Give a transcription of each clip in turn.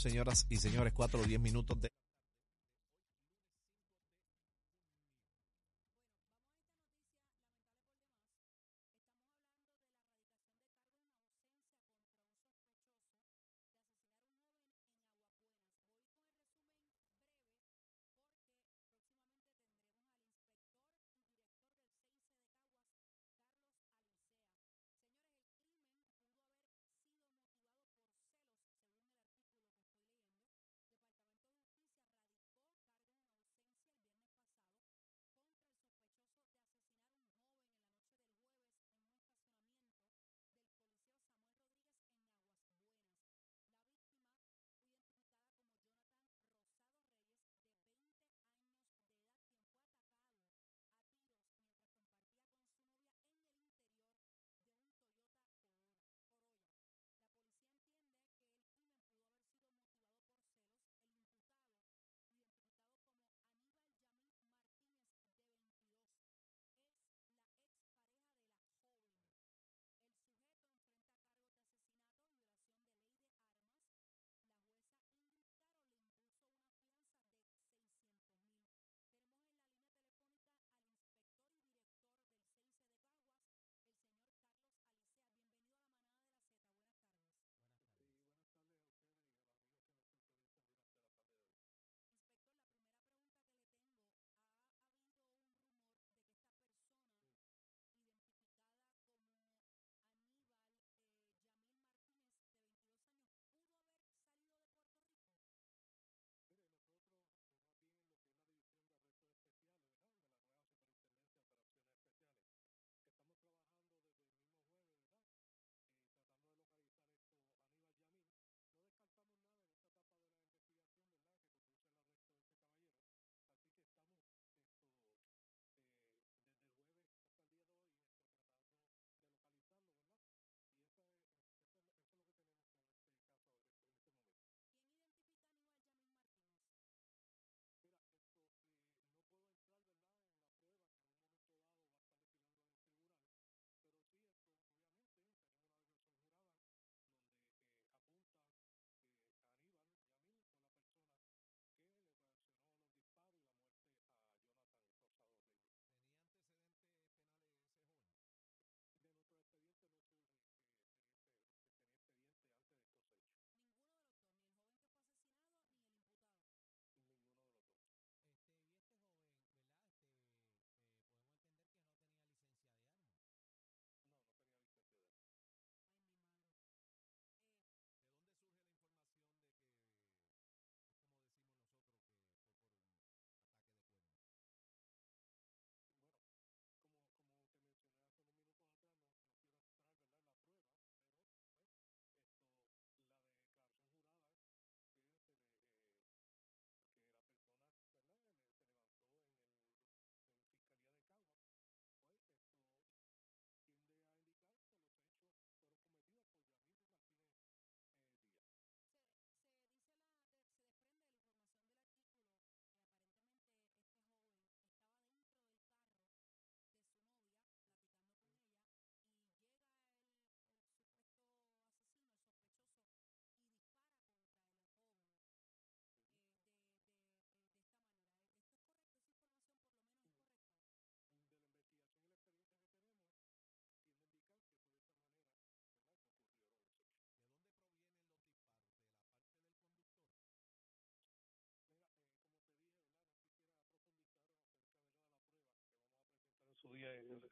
señoras y señores, 4 o 10 minutos de...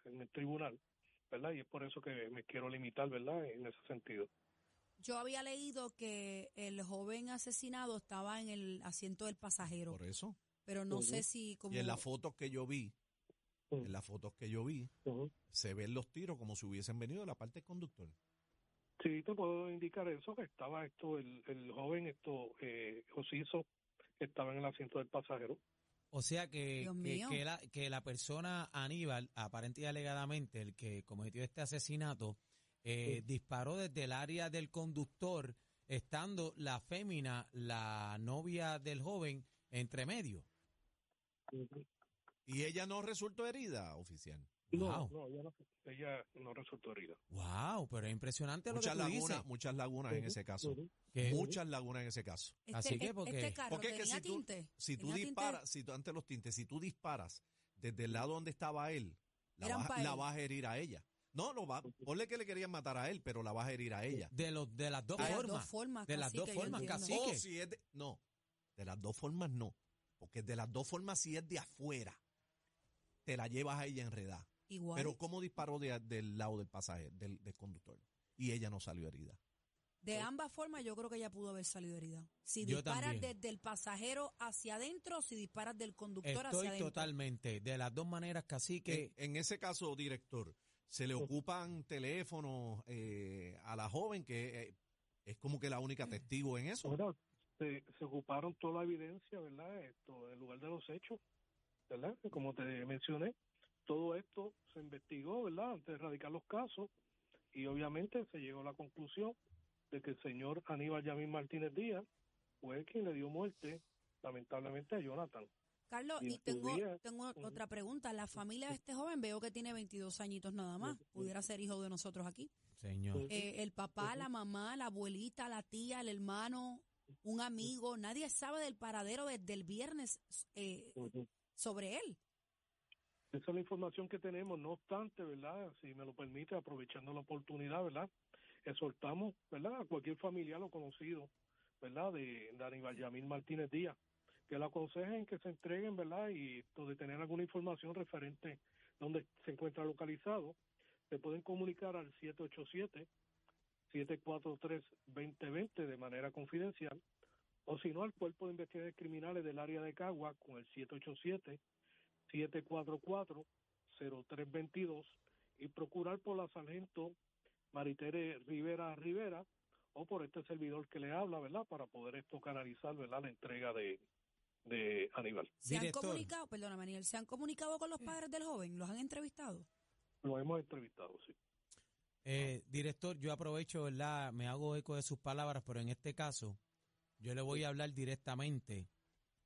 en, el tribunal, ¿verdad? Y es por eso que me quiero limitar, ¿verdad? En ese sentido. Yo había leído que el joven asesinado estaba en el asiento del pasajero. Por eso. Pero no sé si como... Y en las fotos que yo vi, en las fotos que yo vi, se ven los tiros como si hubiesen venido de la parte del conductor. Sí, te puedo indicar eso, que estaba esto, el, el joven, esto, eh, Osiso, estaba en el asiento del pasajero. O sea que, que, la, que la persona Aníbal, aparente y alegadamente, el que cometió este asesinato, eh, disparó desde el área del conductor, estando la fémina, la novia del joven, entre medio. ¿Y ella no resultó herida, oficial? No, no, ella no, resultó herida. Wow, pero es impresionante muchas lo que lagunas, dices. Muchas lagunas en ese caso. Muchas lagunas en ese caso. Este, Así que e, porque, este carro porque si tú, si tú disparas, si tú, ante los tintes, si tú disparas desde el lado donde estaba él, la, vas, a herir a ella. No, lo va, ponle que le querían matar a él, pero la vas a herir a ella. De los de las dos formas. De las dos formas, casi. Oh, si es no, de las dos formas no, porque de las dos formas si es de afuera, te la llevas a ella enredada. Igual. Pero ¿cómo disparó del lado del pasajero, del, conductor? Y ella no salió herida. De ambas formas, yo creo que ella pudo haber salido herida. Si disparas desde el pasajero hacia adentro, si disparas del conductor hacia adentro. totalmente. De las dos maneras, casi que. En, ese caso, director, se le ocupan teléfonos eh, a la joven, que eh, es como que la única testigo en eso. Bueno, se, ocuparon toda la evidencia, ¿verdad? Esto, en lugar de los hechos, ¿verdad? Como te mencioné, todo esto se investigó, ¿verdad? Antes de erradicar los casos y obviamente se llegó a la conclusión de que el señor Aníbal Yamín Martínez Díaz fue quien le dio muerte, lamentablemente, a Jonathan. Carlos, y, tengo, tengo otra pregunta. La familia de este joven veo que tiene 22 añitos nada más. Pudiera ser hijo de nosotros aquí. Señor. Eh, el papá, la mamá, la abuelita, la tía, el hermano, un amigo, nadie sabe del paradero desde el viernes eh, sobre él. Esa es la información que tenemos, no obstante, ¿verdad? Si me lo permite, aprovechando la oportunidad, ¿verdad? Exhortamos, ¿verdad? A cualquier familiar o conocido, ¿verdad? De, Aníbal Yamil Martínez Díaz, que lo aconsejen que se entreguen, ¿verdad? Y de tener alguna información referente donde se encuentra localizado, se pueden comunicar al 787-743-2020 de manera confidencial, o si no, al Cuerpo de Investigaciones Criminales del área de Cagua con el 787 744-0322 y procurar por la sargento Maritere Rivera Rivera o por este servidor que le habla, ¿verdad? Para poder esto canalizar, ¿verdad? La entrega de, de Aníbal. ¿Se han comunicado, perdona Maniel, ¿se han comunicado con los padres del joven? ¿Los han entrevistado? Lo hemos entrevistado, sí. Eh, director, yo aprovecho, ¿verdad? Me hago eco de sus palabras, pero en este caso, yo le voy a hablar directamente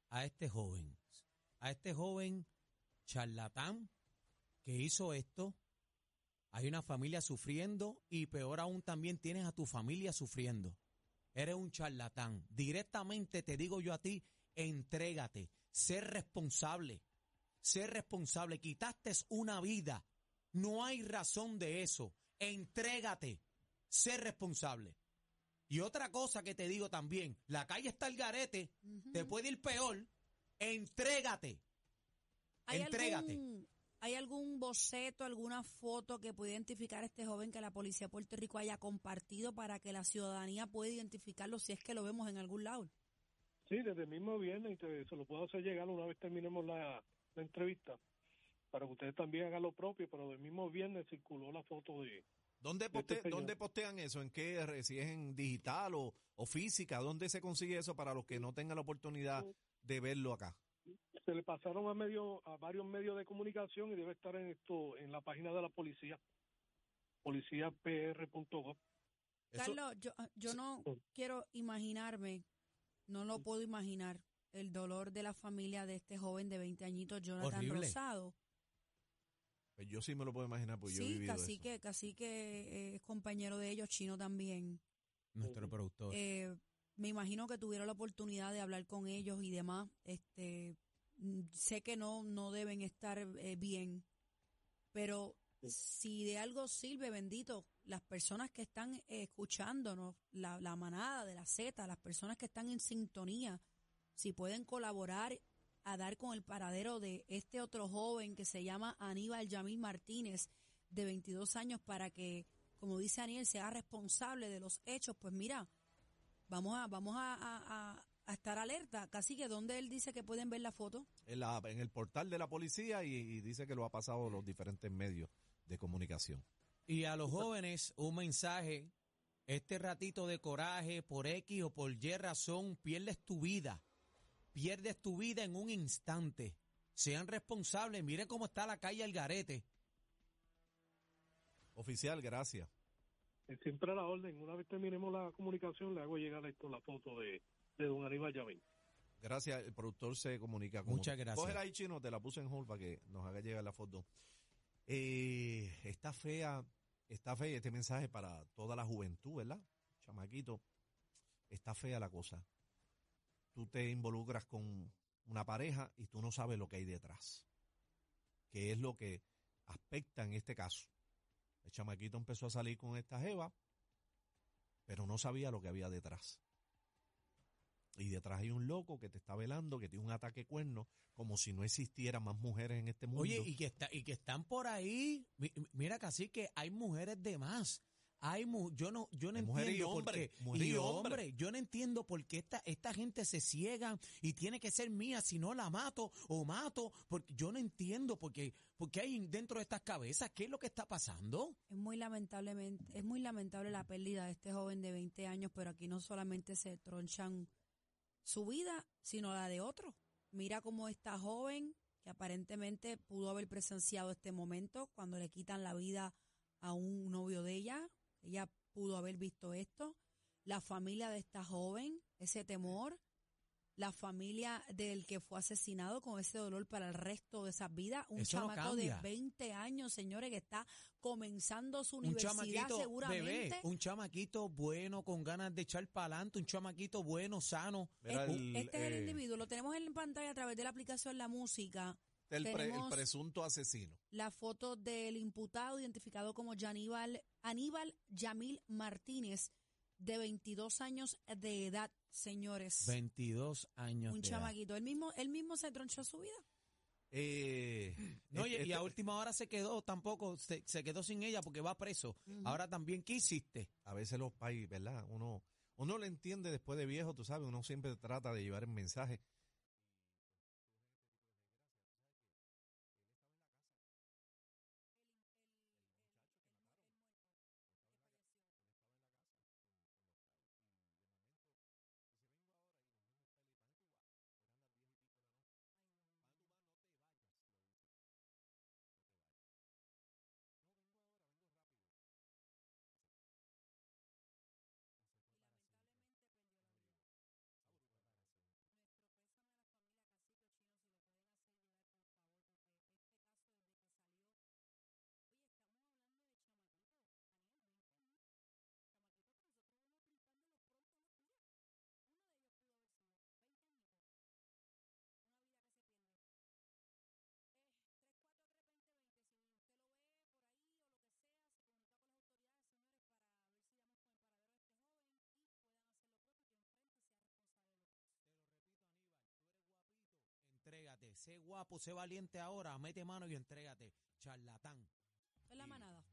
a este joven. A este joven charlatán que hizo esto, hay una familia sufriendo y peor aún también tienes a tu familia sufriendo. Eres un charlatán. Directamente te digo yo a ti, entrégate, ser responsable, ser responsable. Quitaste una vida, no hay razón de eso. Entrégate, ser responsable. Y otra cosa que te digo también, la calle está el garete, te puede ir peor, entrégate. ¿Hay Algún, ¿Hay algún boceto, alguna foto que pueda identificar a este joven que la policía de Puerto Rico haya compartido para que la ciudadanía pueda identificarlo si es que lo vemos en algún lado? Sí, desde el mismo viernes y se lo puedo hacer llegar una vez terminemos la, entrevista para que ustedes también hagan lo propio, pero del mismo viernes circuló la foto de... ¿Dónde, este ¿dónde postean eso? ¿En qué? ¿Si es en digital o, o física? ¿Dónde se consigue eso para los que no tengan la oportunidad de verlo acá? Se le pasaron a medio a varios medios de comunicación y debe estar en esto en la página de la policía policíapr.gov Carlos yo yo no quiero imaginarme no lo puedo imaginar el dolor de la familia de este joven de 20 añitos Jonathan Rosado. Pues yo sí me lo puedo imaginar porque yo he vivido casi que casi que es compañero de ellos chino también. Nuestro productor. Eh, me imagino que tuvieron la oportunidad de hablar con ellos y demás este sé que no, no deben estar eh, bien, pero si de algo sirve, bendito, las personas que están escuchándonos, la, la manada de la Z, las personas que están en sintonía, si pueden colaborar a dar con el paradero de este otro joven que se llama Aníbal Yamil Martínez, de 22 años, para que, como dice Aniel, sea responsable de los hechos, pues mira, vamos a, vamos a, a estar alerta. Casi que donde él dice que pueden ver la foto. En, la, en el portal de la policía y, dice que lo ha pasado los diferentes medios de comunicación. Y a los jóvenes un mensaje, este ratito de coraje por X o por Y razón, pierdes tu vida, pierdes tu vida en un instante. Sean responsables, miren cómo está la calle El Garete. Oficial, gracias. Siempre a la orden, una vez terminemos la comunicación, le hago llegar esto la foto de, de don Aníbal Yamil. Gracias, el productor se comunica con Muchas gracias. Coge ahí, Chino, te la puse en hold para que nos haga llegar la foto. Eh, está fea, está fea este mensaje para toda la juventud, ¿verdad? Chamaquito, está fea la cosa. Tú te involucras con una pareja y tú no sabes lo que hay detrás. ¿Qué es lo que aspecta en este caso? El chamaquito empezó a salir con esta jeva, pero no sabía lo que había detrás. Y detrás hay un loco que te está velando, que tiene un ataque cuerno, como si no existieran más mujeres en este mundo. Oye, y que, está, y que están por ahí, mira casi que hay mujeres de más. Hay yo no yo no entiendo por qué y hombre, yo no entiendo por qué esta esta gente se ciega y tiene que ser mía si no la mato o mato porque yo no entiendo porque porque hay dentro de estas cabezas qué es lo que está pasando. Es muy lamentablemente es muy lamentable la pérdida de este joven de 20 años, pero aquí no solamente se tronchan su vida, sino la de otro. Mira cómo esta joven, que aparentemente pudo haber presenciado este momento cuando le quitan la vida a un novio de ella, ella pudo haber visto esto, la familia de esta joven, ese temor, la familia del que fue asesinado con ese dolor para el resto de esa vida. Un chamaco de 20 años, señores, que está comenzando su universidad seguramente. un chamaquito bueno, con ganas de echar para adelante, un chamaquito bueno, sano. este, es el eh, individuo, lo tenemos en pantalla a través de la aplicación La Música. El, presunto asesino. La foto del imputado identificado como Aníbal, Aníbal Yamil Martínez, de 22 años de edad, señores. 22 años. Un chamaquito. Él mismo, él mismo se tronchó su vida. Eh, no, y, a última hora se quedó tampoco, se, quedó sin ella porque va preso. Ahora también, ¿qué hiciste? A veces los países, ¿verdad? Uno, uno le entiende después de viejo, tú sabes, uno siempre trata de llevar el mensaje. Sé guapo, sé valiente ahora, mete mano y entrégate, charlatán. La manada.